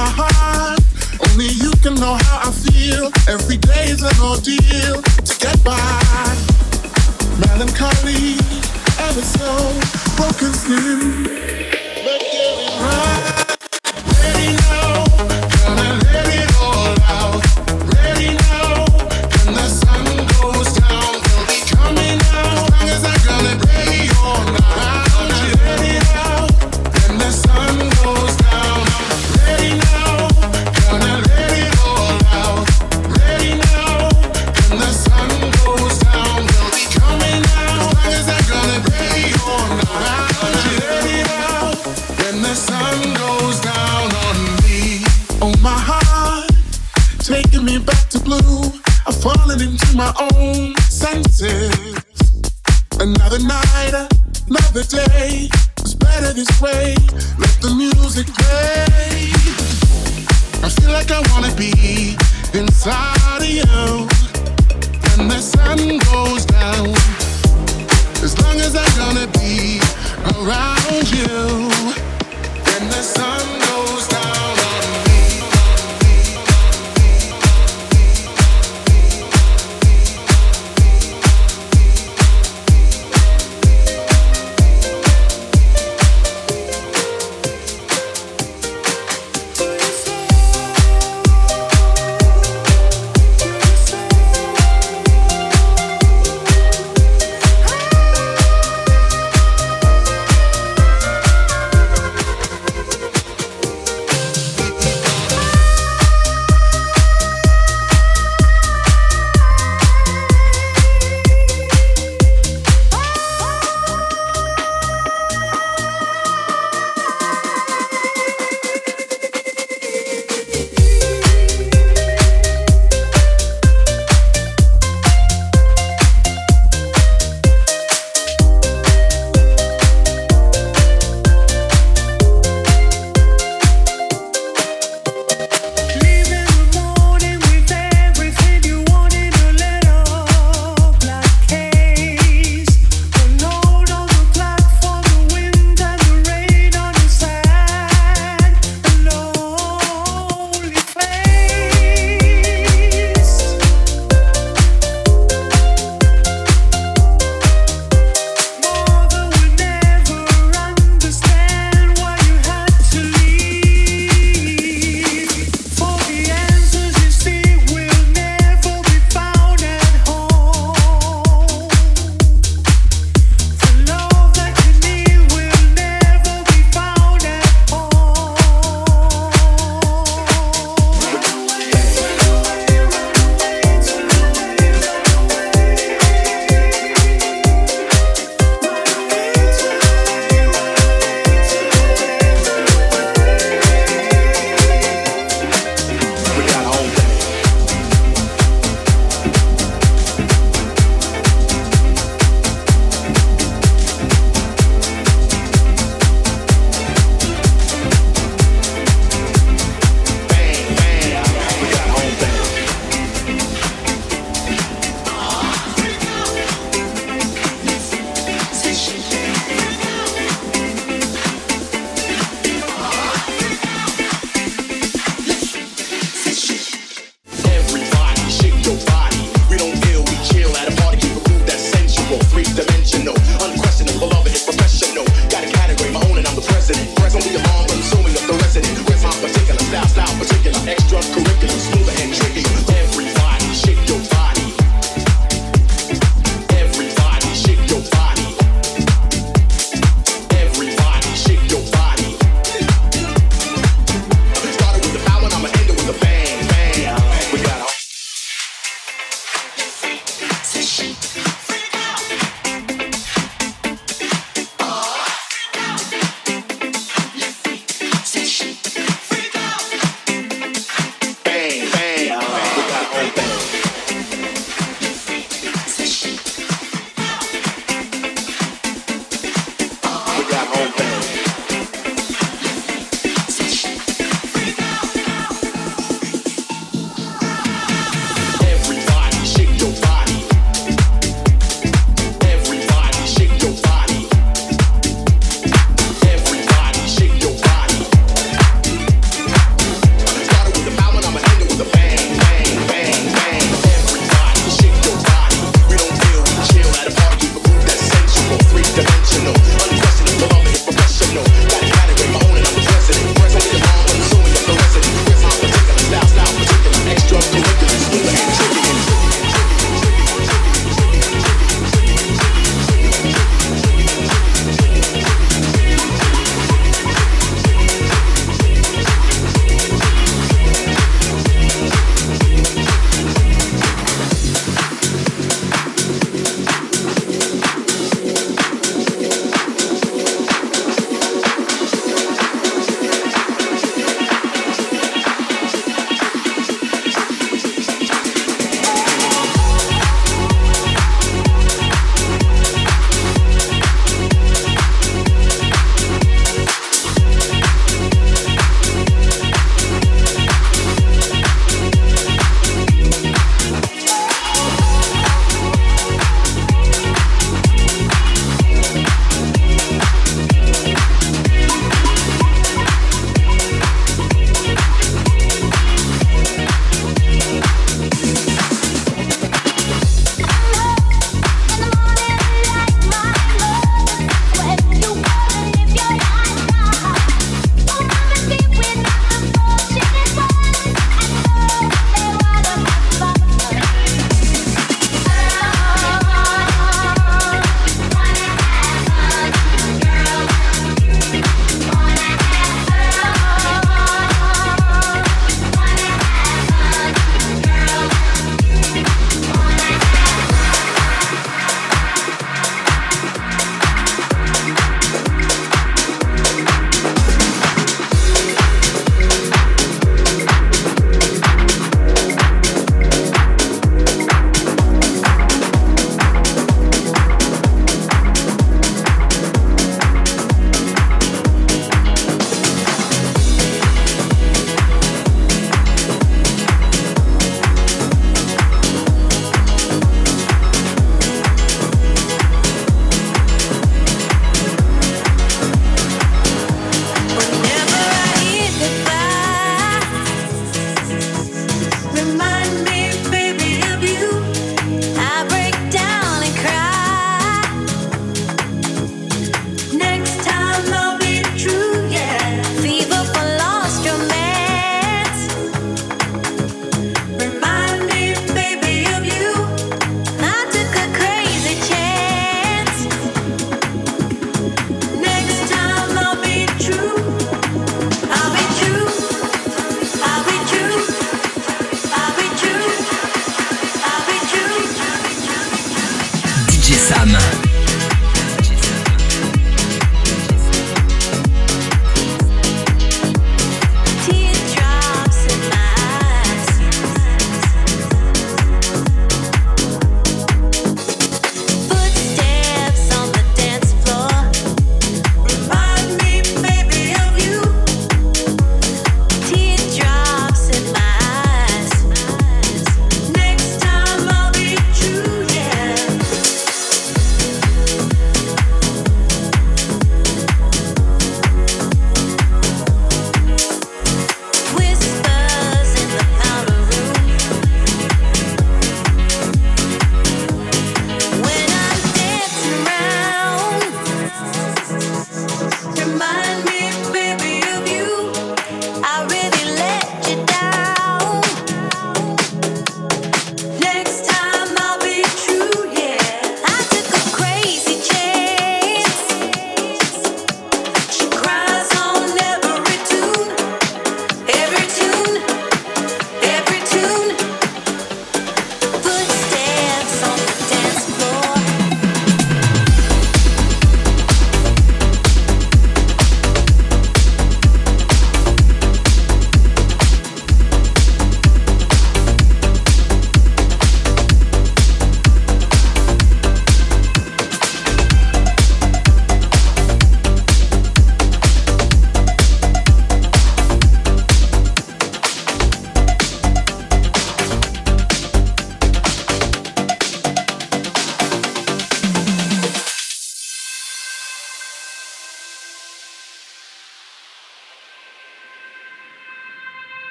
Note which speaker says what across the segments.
Speaker 1: my heart. Only you can know how I feel. Every day is an ordeal to get by. Melancholy, ever so broken through. But getting right.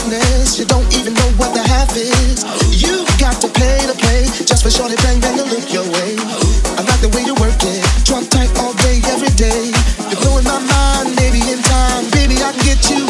Speaker 1: You
Speaker 2: don't
Speaker 3: even know what the half is. You got to pay to play just for shorty bang bang to look your way. I like the way you work it, drop tight all day every day. You're blowing my mind, maybe in time, baby I can get you.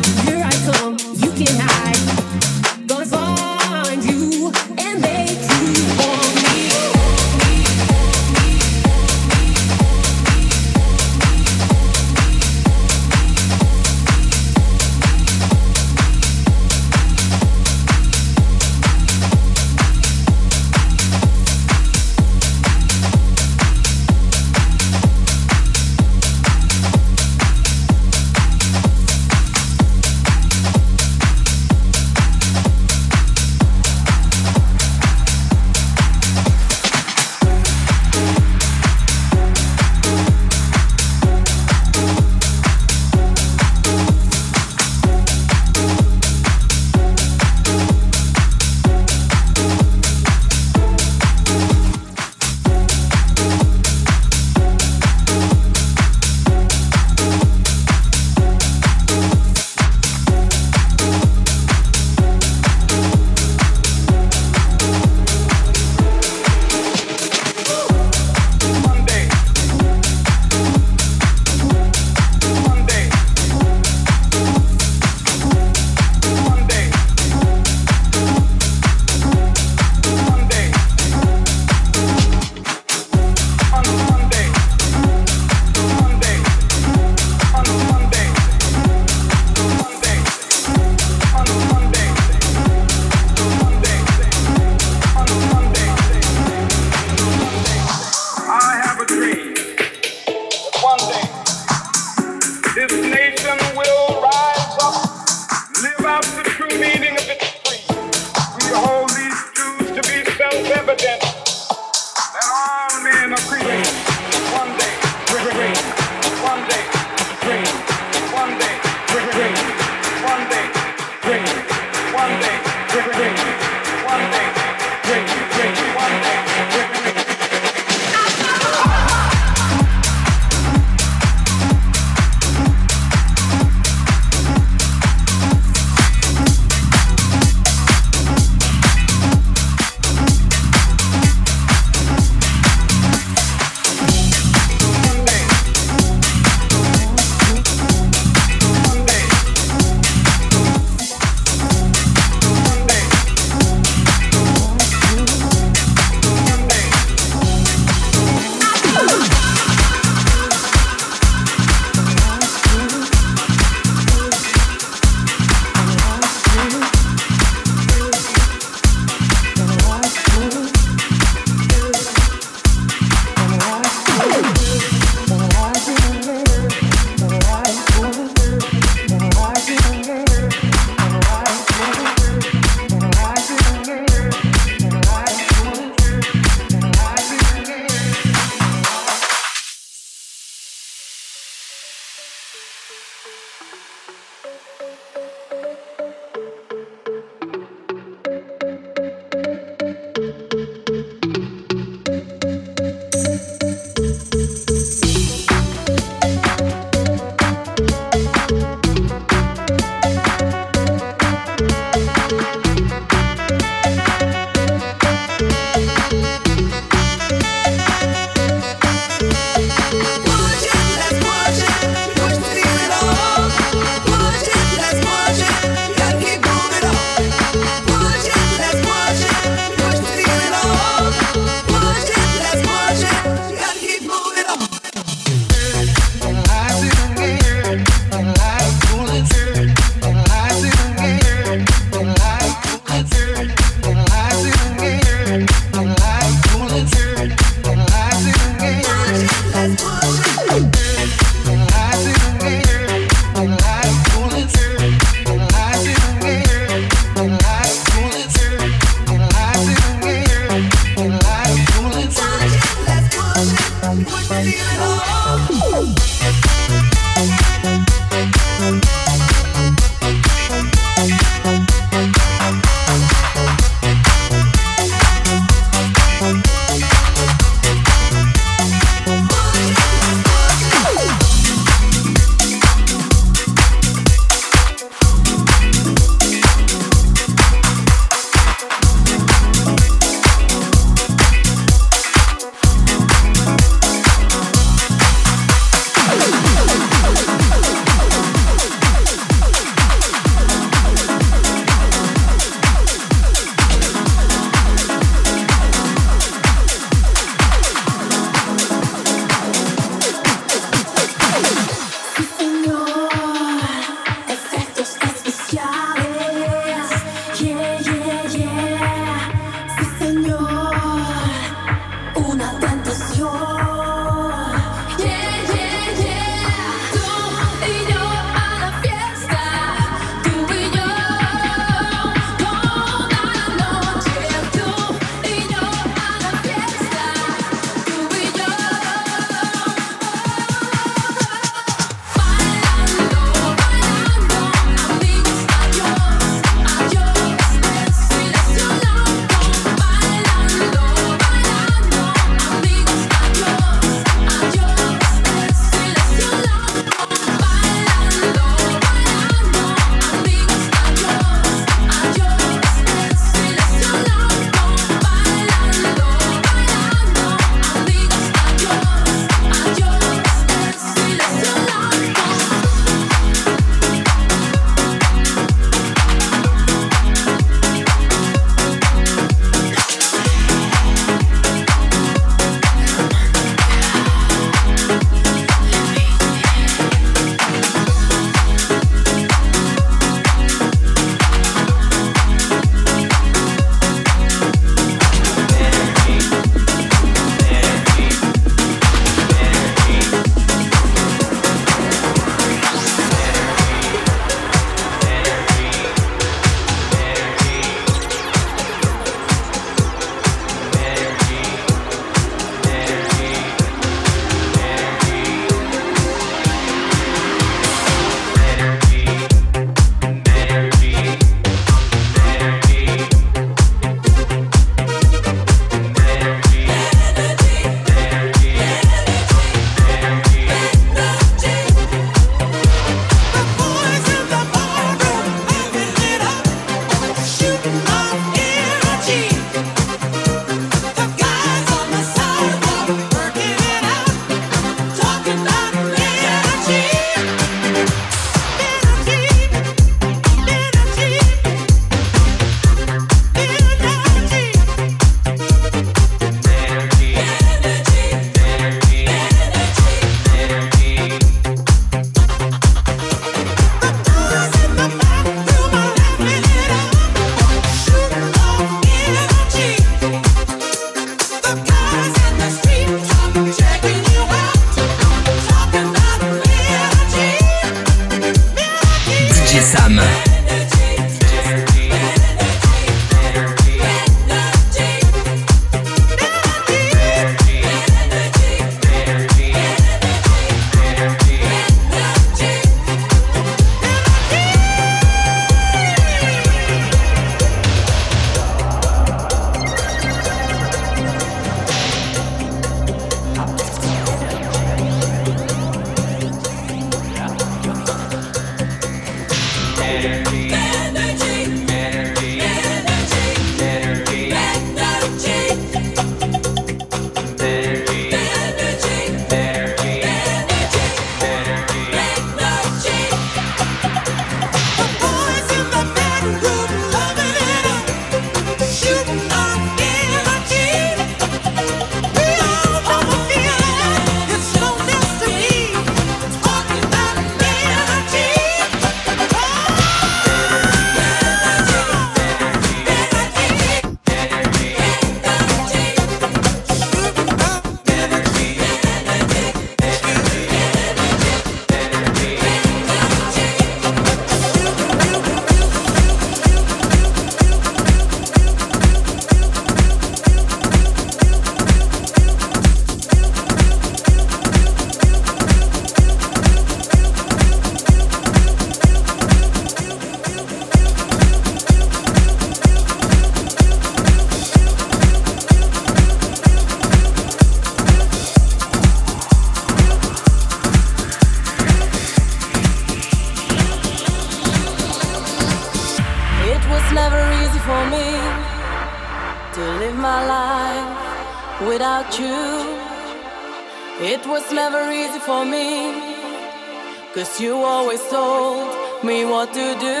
Speaker 4: Cause you always told me what to do,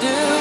Speaker 4: do,